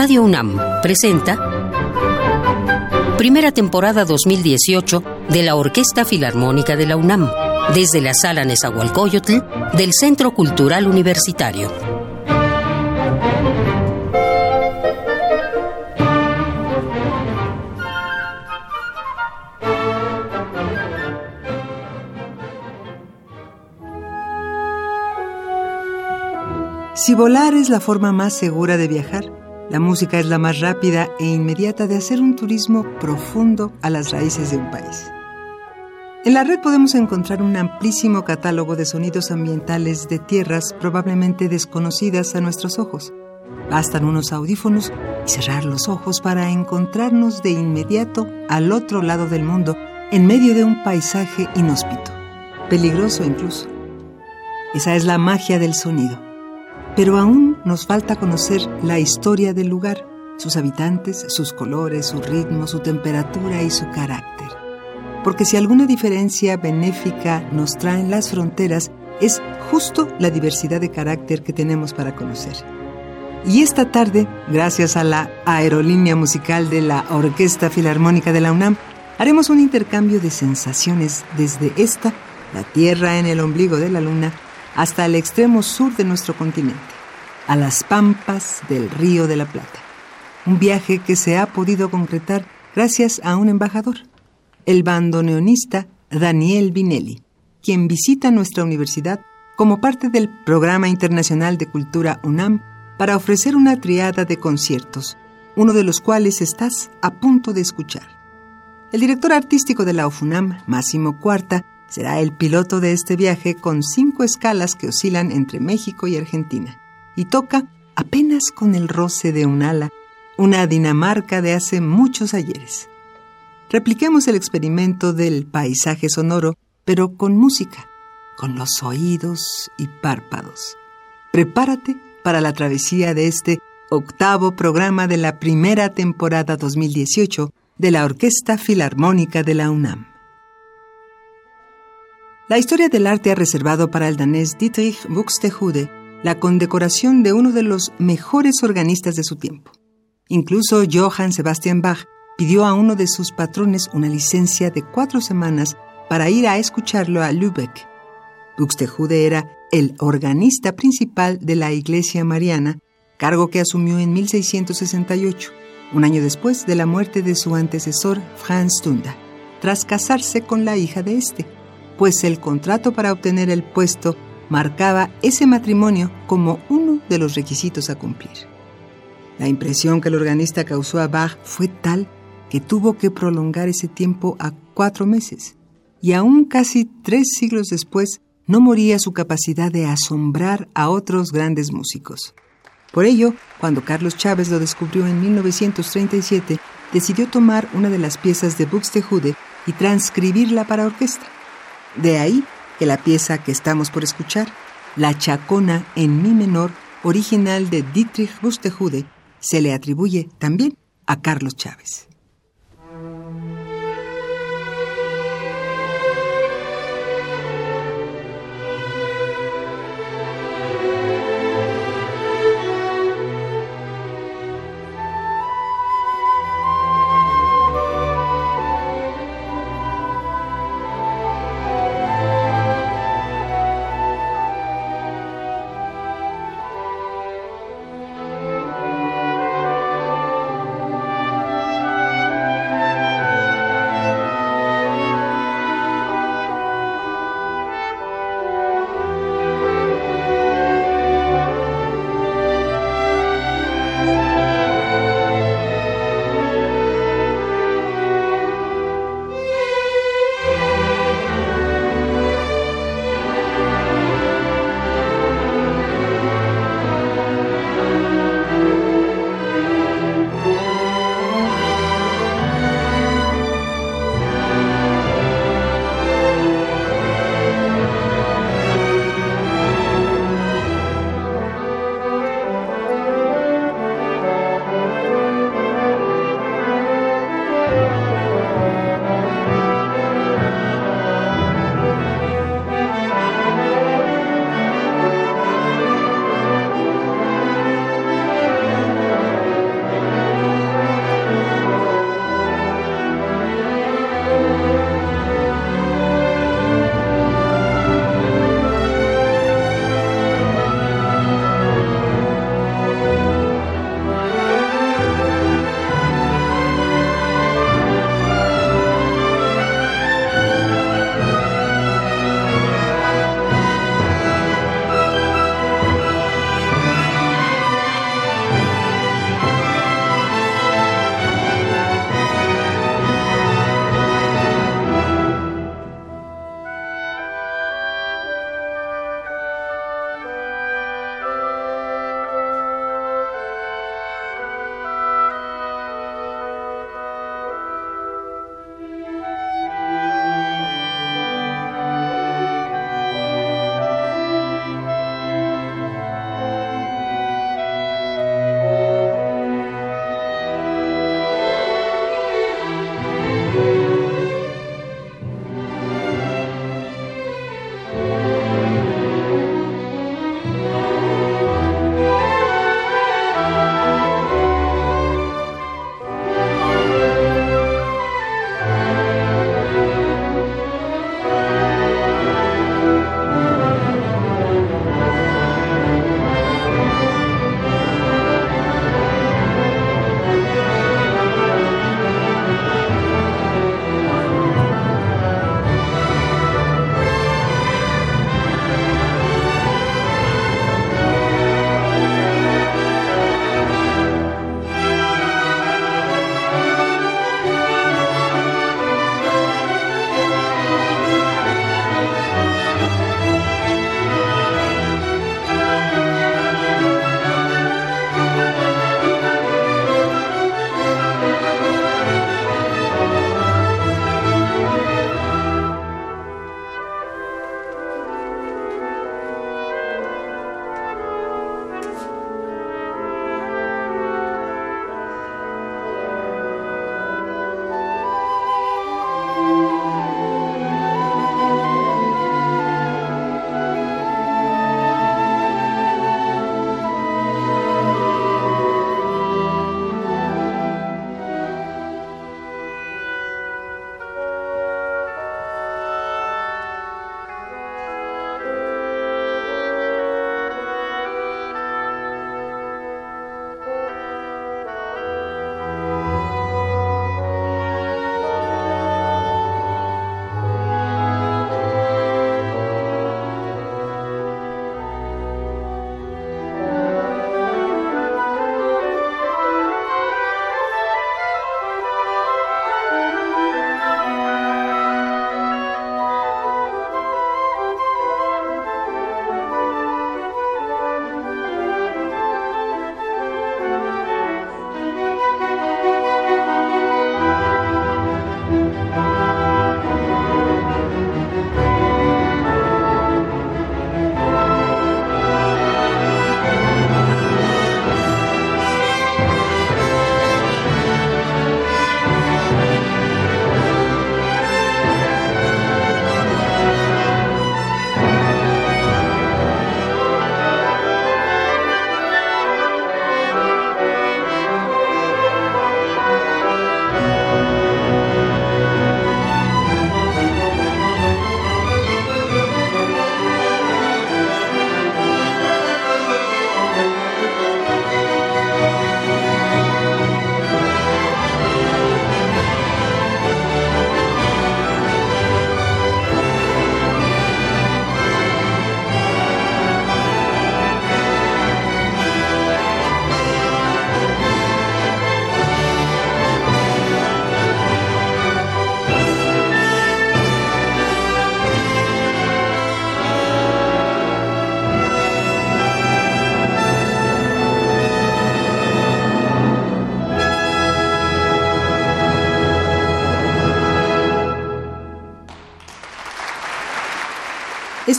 Radio UNAM presenta primera temporada 2018 de la Orquesta Filarmónica de la UNAM, desde la Sala Nezahualcóyotl del Centro Cultural Universitario. Si volar es la forma más segura de viajar, la música es la más rápida e inmediata de hacer un turismo profundo a las raíces de un país. En la red podemos encontrar un amplísimo catálogo de sonidos ambientales de tierras probablemente desconocidas a nuestros ojos. Bastan unos audífonos y cerrar los ojos para encontrarnos de inmediato al otro lado del mundo, en medio de un paisaje inhóspito, peligroso incluso. Esa es la magia del sonido pero aún nos falta conocer la historia del lugar, sus habitantes, sus colores, su ritmo, su temperatura y su carácter. Porque si alguna diferencia benéfica nos traen las fronteras, es justo la diversidad de carácter que tenemos para conocer. Y esta tarde, gracias a la aerolínea musical de la Orquesta Filarmónica de la UNAM, haremos un intercambio de sensaciones desde esta, la Tierra en el ombligo de la Luna, hasta el extremo sur de nuestro continente, a las pampas del Río de la Plata. Un viaje que se ha podido concretar gracias a un embajador, el bandoneonista Daniel Vinelli, quien visita nuestra universidad como parte del Programa Internacional de Cultura UNAM para ofrecer una triada de conciertos, uno de los cuales estás a punto de escuchar. El director artístico de la UFUNAM, Máximo Cuarta, Será el piloto de este viaje con cinco escalas que oscilan entre México y Argentina y toca, apenas con el roce de un ala, una Dinamarca de hace muchos ayeres. Repliquemos el experimento del paisaje sonoro, pero con música, con los oídos y párpados. Prepárate para la travesía de este octavo programa de la primera temporada 2018 de la Orquesta Filarmónica de la UNAM. La historia del arte ha reservado para el danés Dietrich Buxtehude la condecoración de uno de los mejores organistas de su tiempo. Incluso Johann Sebastian Bach pidió a uno de sus patrones una licencia de cuatro semanas para ir a escucharlo a Lübeck. Buxtehude era el organista principal de la Iglesia Mariana, cargo que asumió en 1668, un año después de la muerte de su antecesor Franz Tunda, tras casarse con la hija de este pues el contrato para obtener el puesto marcaba ese matrimonio como uno de los requisitos a cumplir. La impresión que el organista causó a Bach fue tal que tuvo que prolongar ese tiempo a cuatro meses, y aún casi tres siglos después no moría su capacidad de asombrar a otros grandes músicos. Por ello, cuando Carlos Chávez lo descubrió en 1937, decidió tomar una de las piezas de Buxtehude y transcribirla para orquesta. De ahí que la pieza que estamos por escuchar, La Chacona en Mi menor, original de Dietrich Bustejude, se le atribuye también a Carlos Chávez.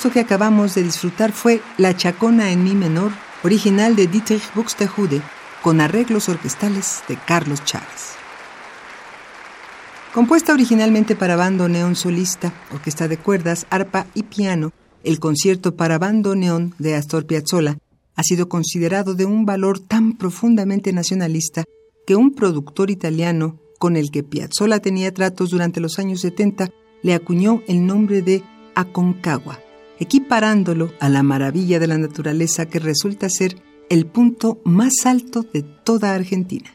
Que acabamos de disfrutar fue La Chacona en Mi menor, original de Dietrich Buxtehude, con arreglos orquestales de Carlos Chávez. Compuesta originalmente para bando neón solista, orquesta de cuerdas, arpa y piano, el concierto para bando neón de Astor Piazzolla ha sido considerado de un valor tan profundamente nacionalista que un productor italiano con el que Piazzolla tenía tratos durante los años 70 le acuñó el nombre de Aconcagua, equiparándolo a la maravilla de la naturaleza que resulta ser el punto más alto de toda Argentina.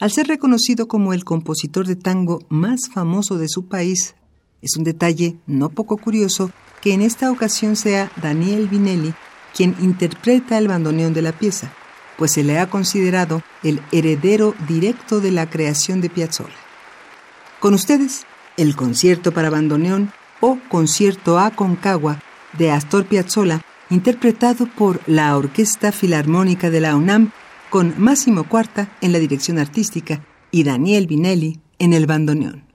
Al ser reconocido como el compositor de tango más famoso de su país, es un detalle no poco curioso que en esta ocasión sea Daniel Vinelli quien interpreta el bandoneón de la pieza, pues se le ha considerado el heredero directo de la creación de Piazzolla. Con ustedes, el concierto para bandoneón o concierto a Concagua de Astor Piazzolla, interpretado por la Orquesta Filarmónica de la UNAM con Máximo Cuarta en la dirección artística y Daniel Vinelli en el bandoneón.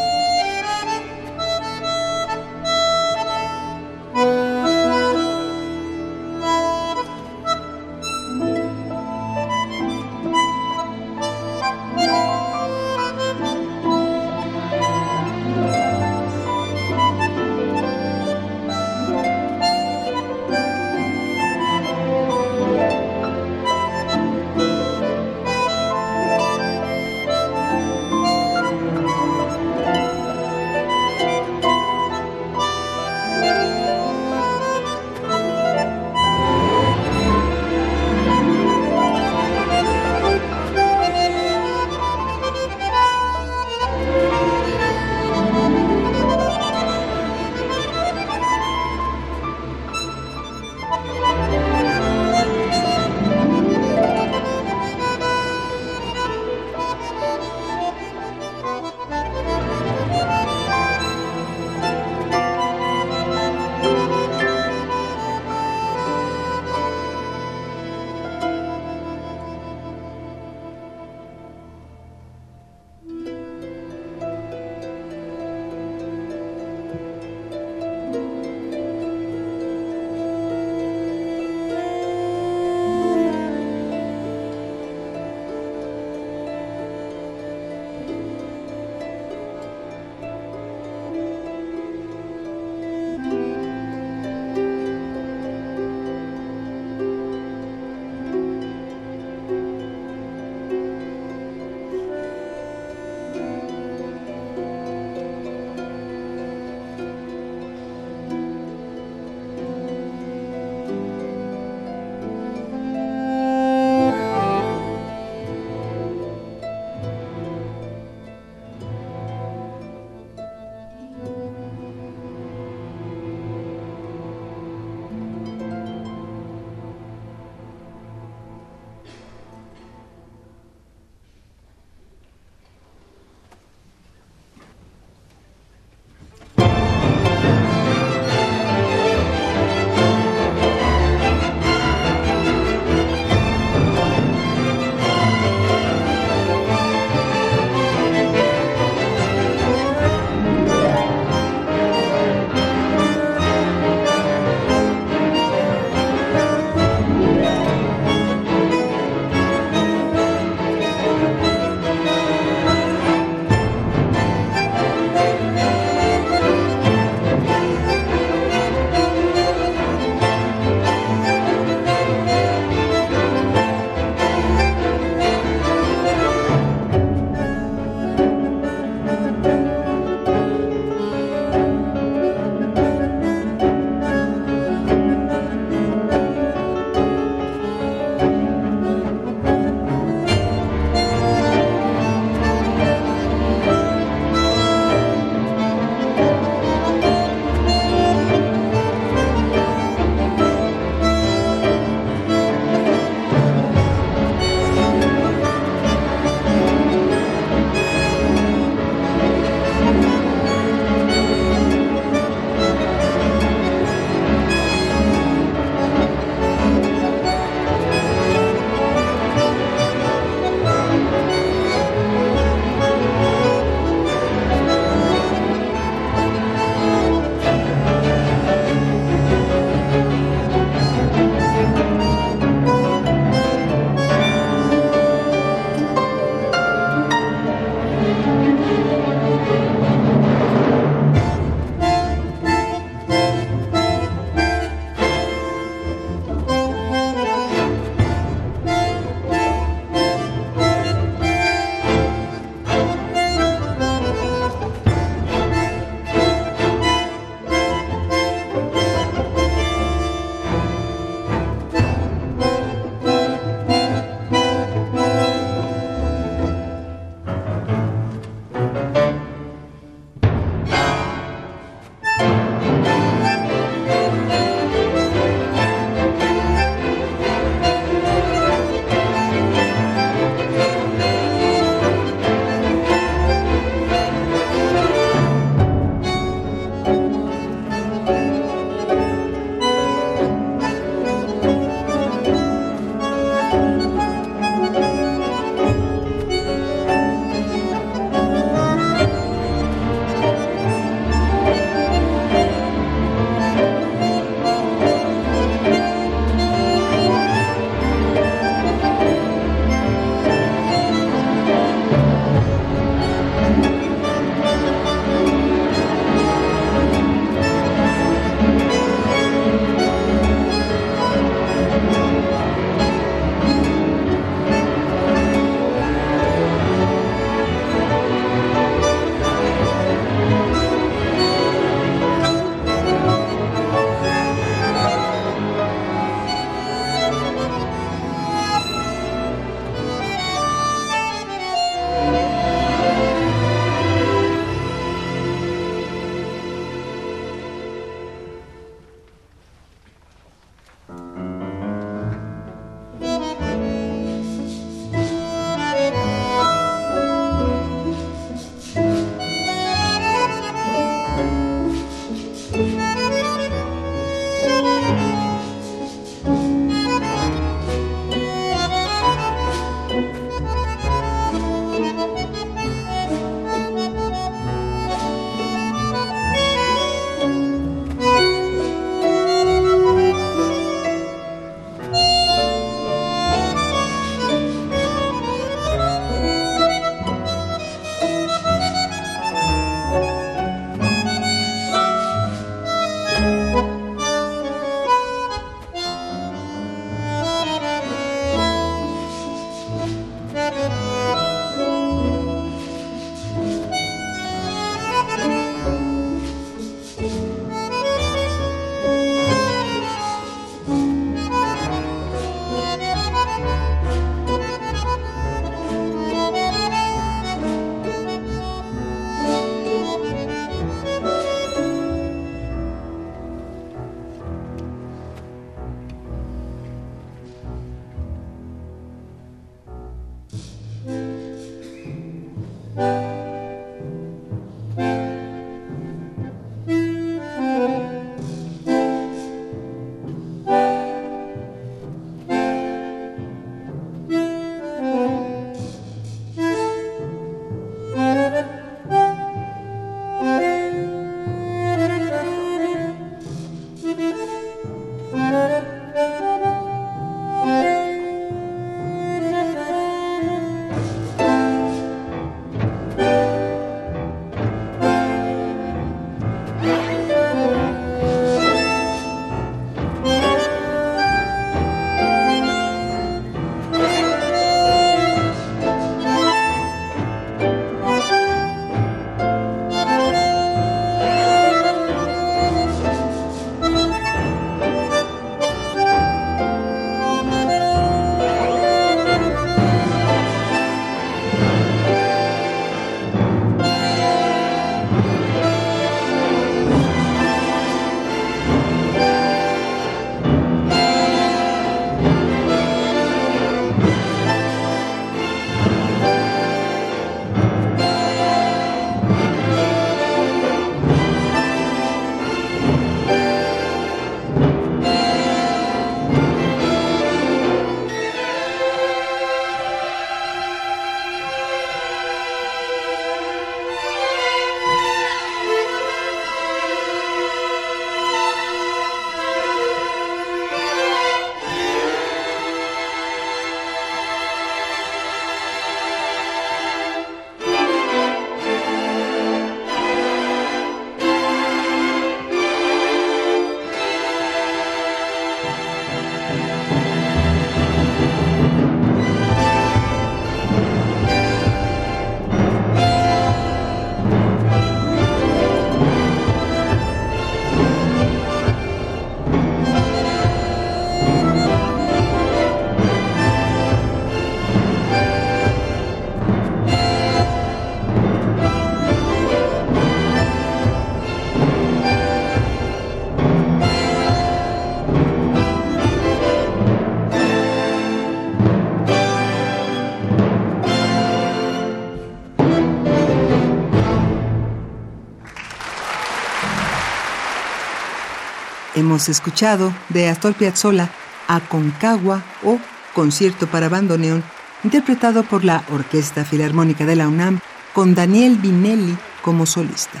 Hemos escuchado de Astor Piazzolla a Concagua o Concierto para bandoneón, interpretado por la Orquesta Filarmónica de la UNAM con Daniel Binelli como solista.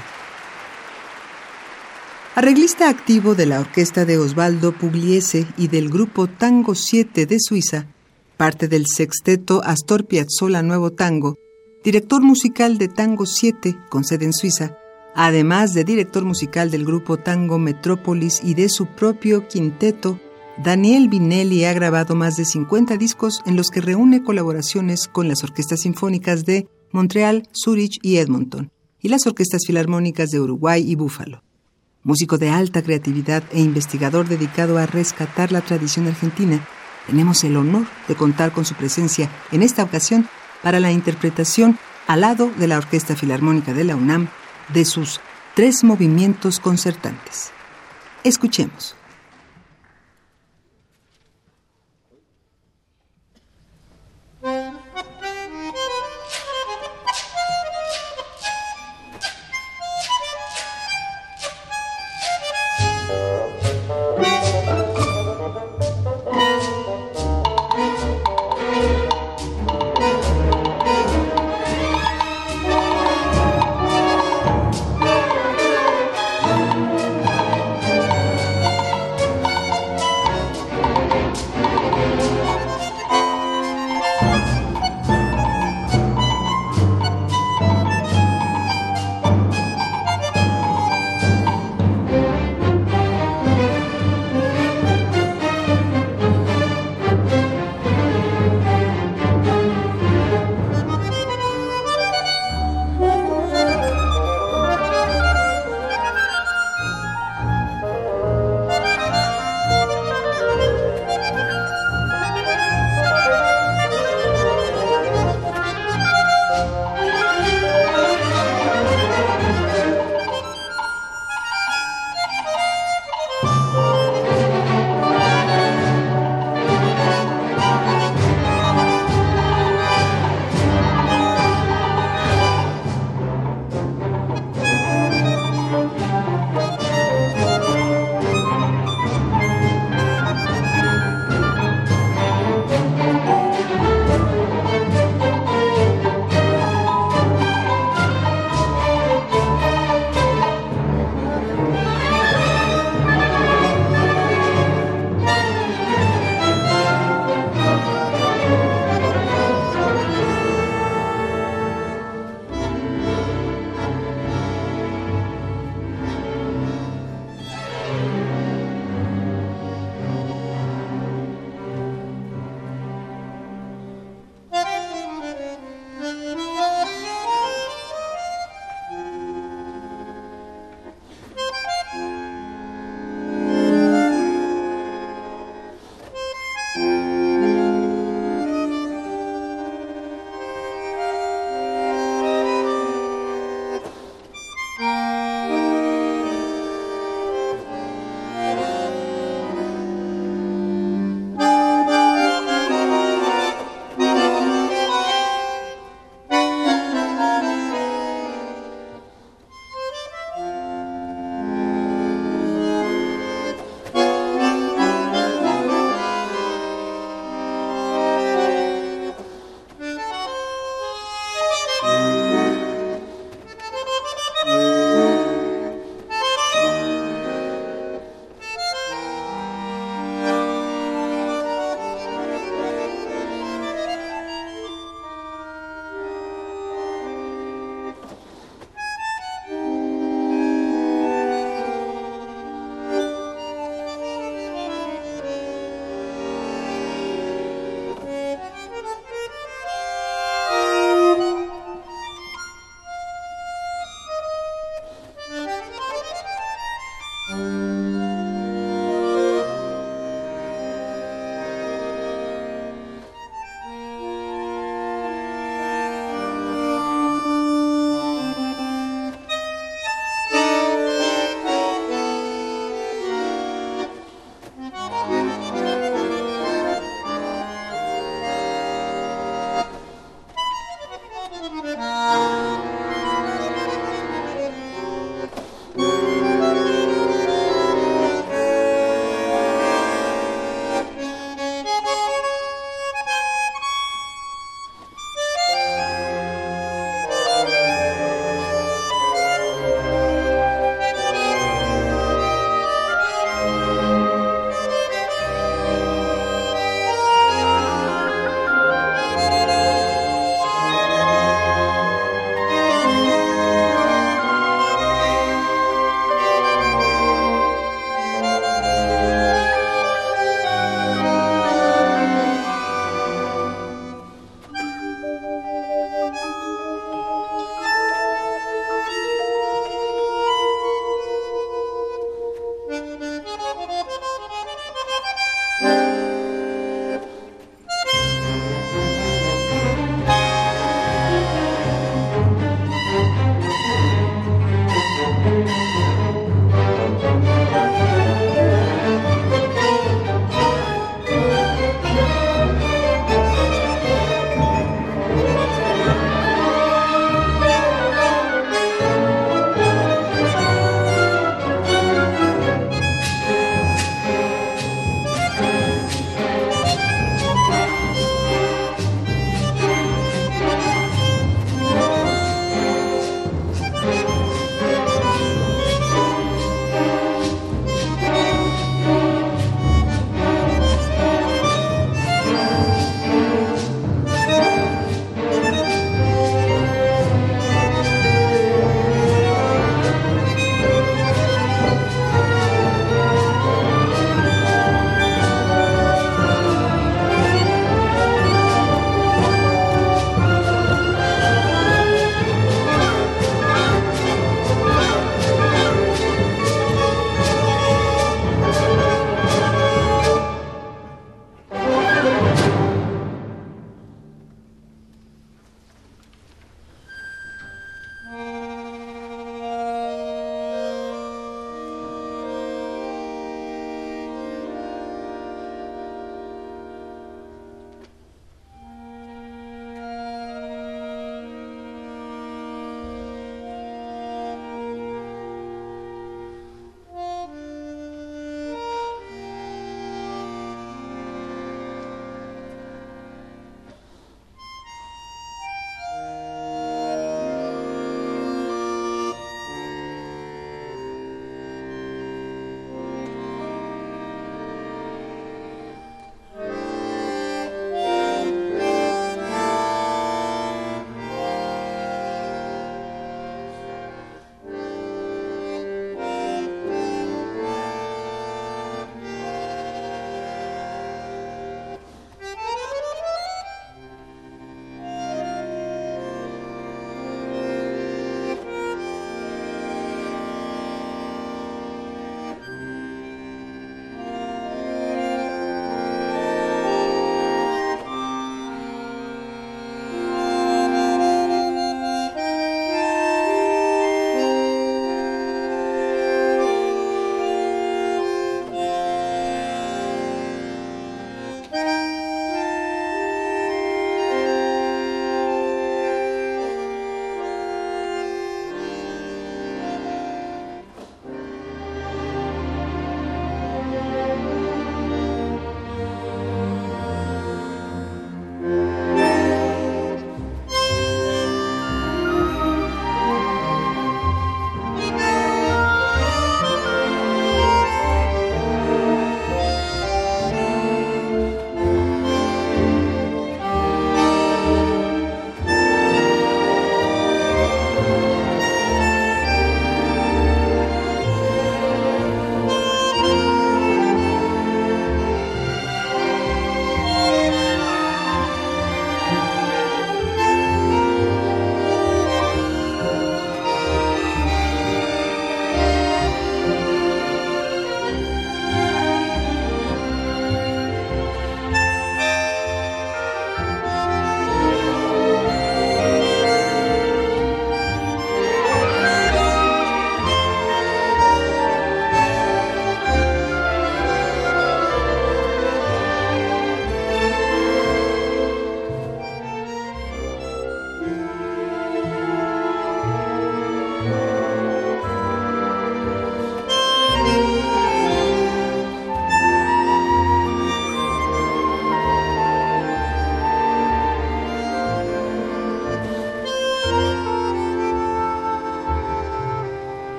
Arreglista activo de la orquesta de Osvaldo Pugliese y del grupo Tango 7 de Suiza, parte del sexteto Astor Piazzolla Nuevo Tango, director musical de Tango 7 con sede en Suiza, Además de director musical del grupo Tango Metrópolis y de su propio quinteto, Daniel Binelli ha grabado más de 50 discos en los que reúne colaboraciones con las orquestas sinfónicas de Montreal, Zurich y Edmonton, y las orquestas filarmónicas de Uruguay y Búfalo. Músico de alta creatividad e investigador dedicado a rescatar la tradición argentina, tenemos el honor de contar con su presencia en esta ocasión para la interpretación al lado de la Orquesta Filarmónica de la UNAM de sus tres movimientos concertantes. Escuchemos.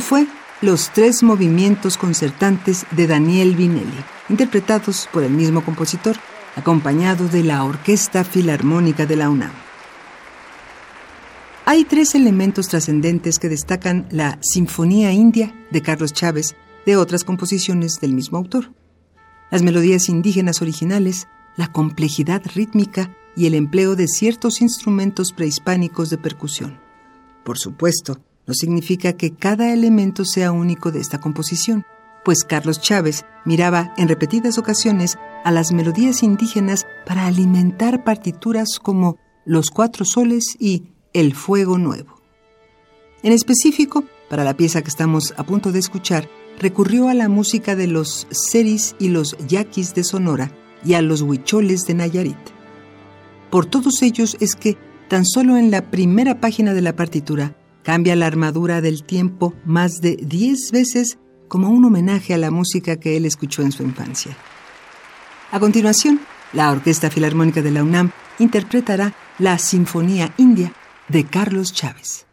Fue Los tres movimientos concertantes de Daniel Vinelli, interpretados por el mismo compositor, acompañado de la Orquesta Filarmónica de la UNAM. Hay tres elementos trascendentes que destacan la Sinfonía India de Carlos Chávez de otras composiciones del mismo autor. Las melodías indígenas originales, la complejidad rítmica y el empleo de ciertos instrumentos prehispánicos de percusión. Por supuesto, no significa que cada elemento sea único de esta composición, pues Carlos Chávez miraba en repetidas ocasiones a las melodías indígenas para alimentar partituras como Los Cuatro Soles y El Fuego Nuevo. En específico, para la pieza que estamos a punto de escuchar, recurrió a la música de los seris y los yaquis de Sonora y a los huicholes de Nayarit. Por todos ellos es que, tan solo en la primera página de la partitura, Cambia la armadura del tiempo más de 10 veces como un homenaje a la música que él escuchó en su infancia. A continuación, la Orquesta Filarmónica de la UNAM interpretará la Sinfonía India de Carlos Chávez.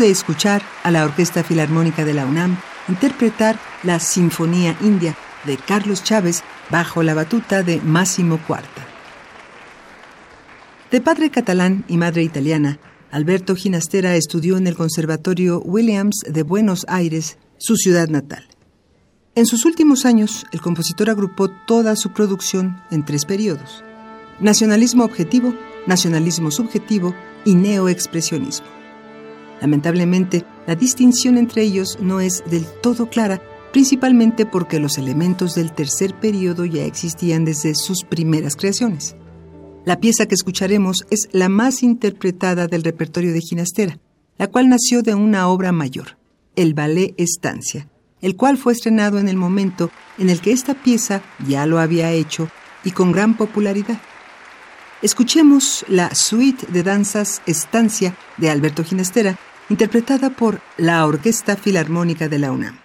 De escuchar a la Orquesta Filarmónica de la UNAM interpretar la Sinfonía India de Carlos Chávez bajo la batuta de Máximo Cuarta. De padre catalán y madre italiana, Alberto Ginastera estudió en el Conservatorio Williams de Buenos Aires, su ciudad natal. En sus últimos años, el compositor agrupó toda su producción en tres periodos. Nacionalismo objetivo, nacionalismo subjetivo y neoexpresionismo. Lamentablemente, la distinción entre ellos no es del todo clara, principalmente porque los elementos del tercer periodo ya existían desde sus primeras creaciones. La pieza que escucharemos es la más interpretada del repertorio de Ginastera, la cual nació de una obra mayor, el ballet Estancia, el cual fue estrenado en el momento en el que esta pieza ya lo había hecho y con gran popularidad. Escuchemos la suite de danzas Estancia de Alberto Ginastera, interpretada por la Orquesta Filarmónica de la UNAM.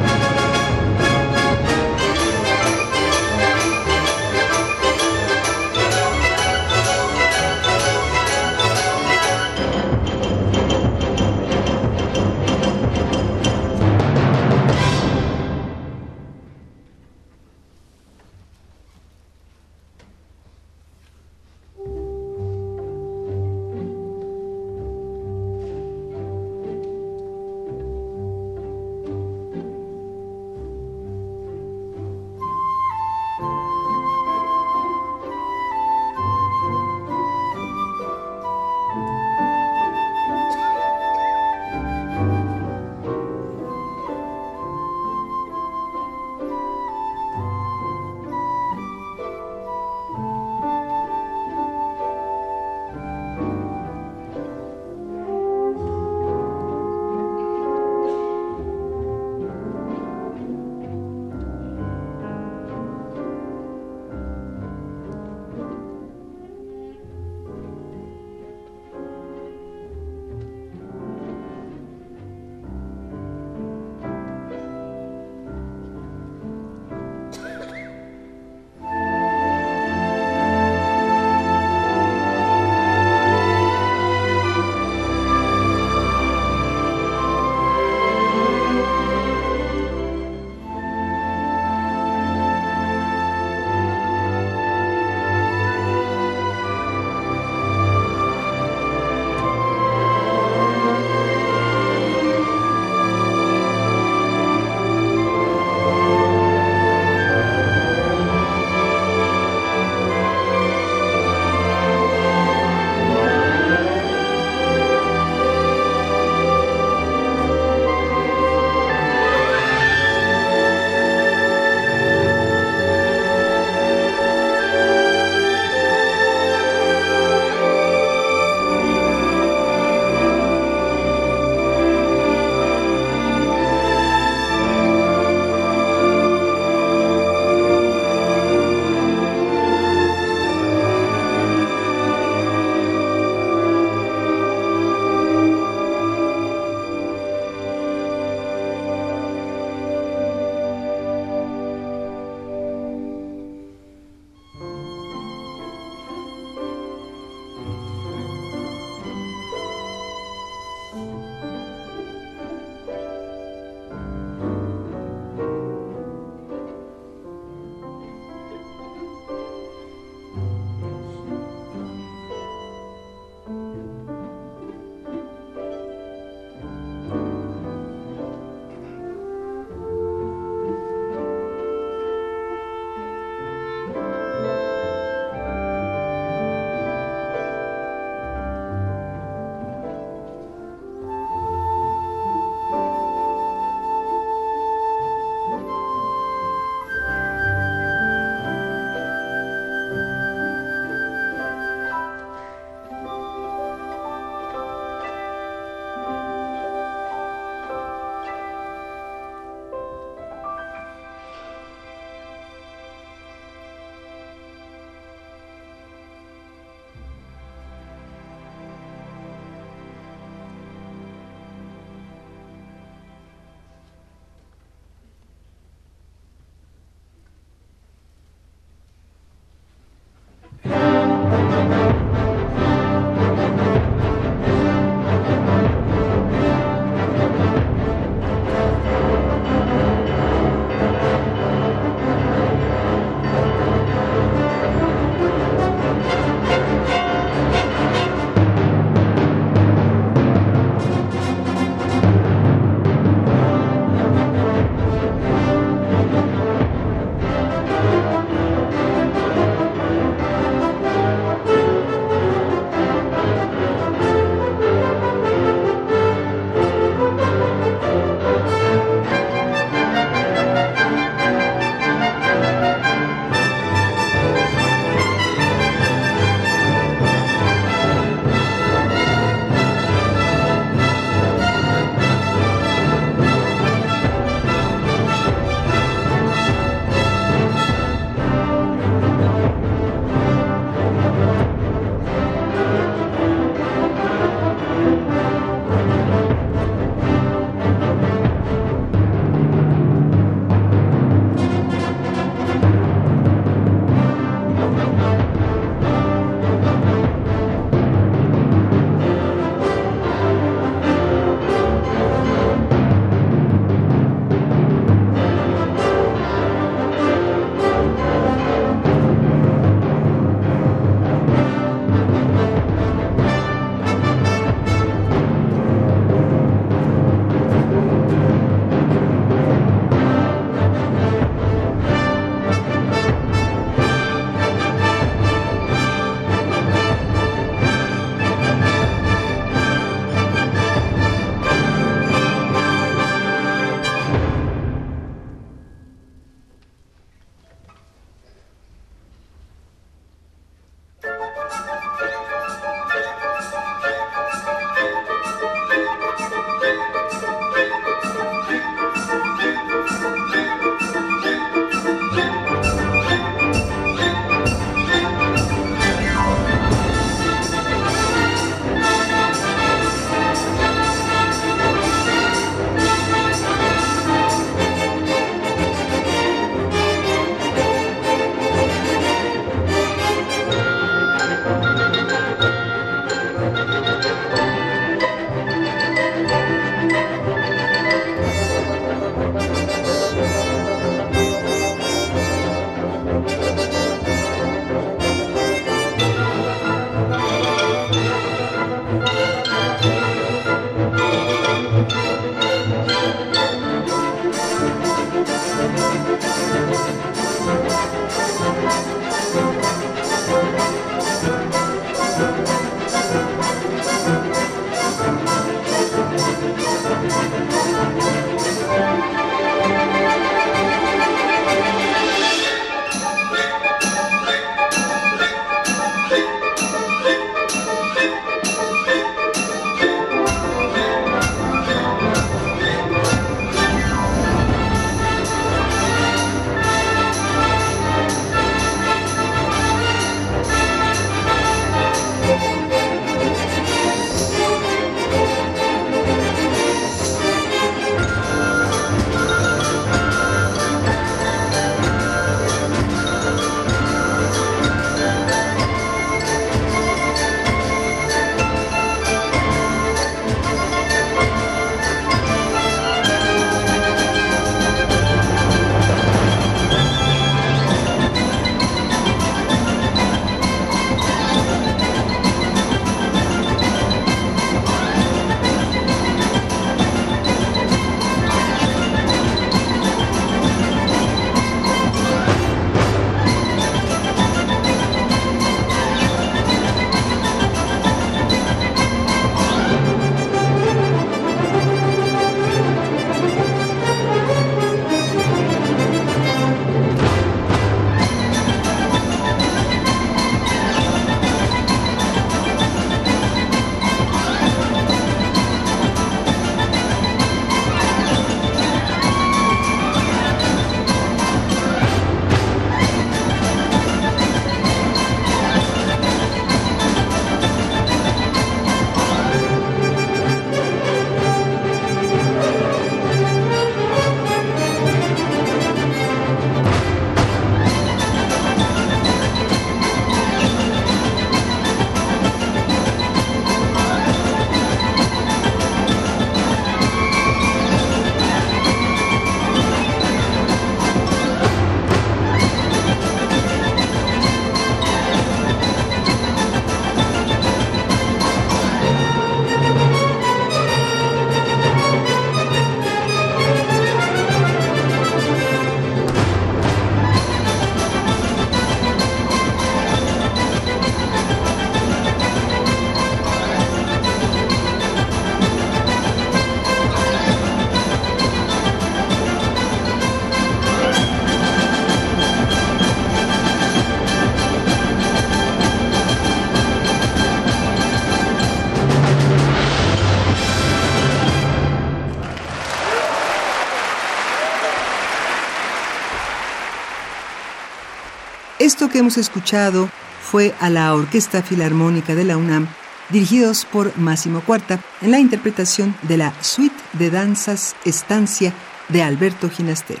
Esto que hemos escuchado fue a la Orquesta Filarmónica de la UNAM, dirigidos por Máximo Cuarta, en la interpretación de la Suite de Danzas Estancia de Alberto Ginastera.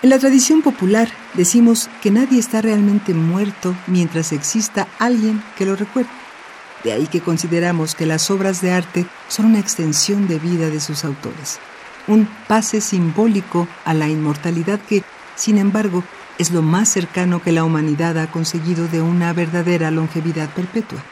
En la tradición popular decimos que nadie está realmente muerto mientras exista alguien que lo recuerde. De ahí que consideramos que las obras de arte son una extensión de vida de sus autores, un pase simbólico a la inmortalidad que, sin embargo, es lo más cercano que la humanidad ha conseguido de una verdadera longevidad perpetua.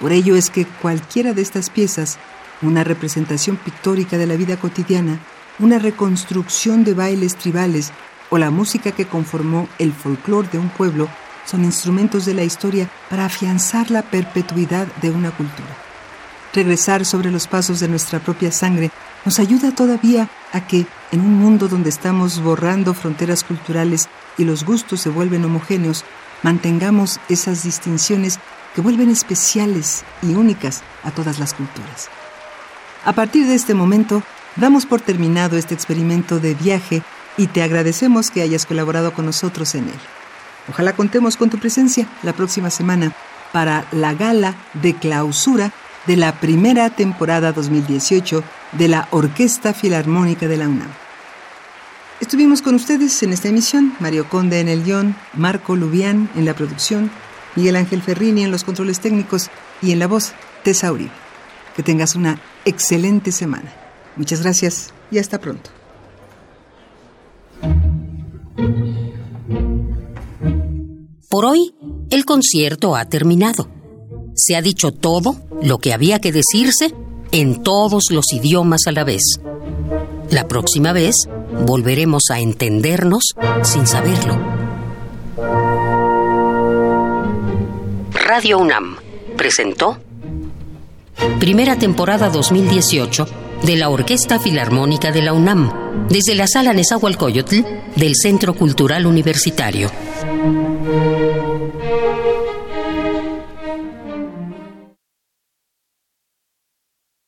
Por ello es que cualquiera de estas piezas, una representación pictórica de la vida cotidiana, una reconstrucción de bailes tribales o la música que conformó el folclore de un pueblo, son instrumentos de la historia para afianzar la perpetuidad de una cultura. Regresar sobre los pasos de nuestra propia sangre nos ayuda todavía a que, en un mundo donde estamos borrando fronteras culturales y los gustos se vuelven homogéneos, mantengamos esas distinciones que vuelven especiales y únicas a todas las culturas. A partir de este momento, damos por terminado este experimento de viaje y te agradecemos que hayas colaborado con nosotros en él. Ojalá contemos con tu presencia la próxima semana para la gala de clausura de la primera temporada 2018 de la Orquesta Filarmónica de la UNAM. Estuvimos con ustedes en esta emisión, Mario Conde en el guion, Marco Lubián en la producción, Miguel Ángel Ferrini en los controles técnicos y en la voz, Tessa Uribe. Que tengas una excelente semana. Muchas gracias y hasta pronto. Por hoy, el concierto ha terminado. Se ha dicho todo lo que había que decirse en todos los idiomas a la vez. La próxima vez volveremos a entendernos sin saberlo. Radio UNAM presentó Primera temporada 2018 de la Orquesta Filarmónica de la UNAM, desde la Sala Nezahualcóyotl del Centro Cultural Universitario.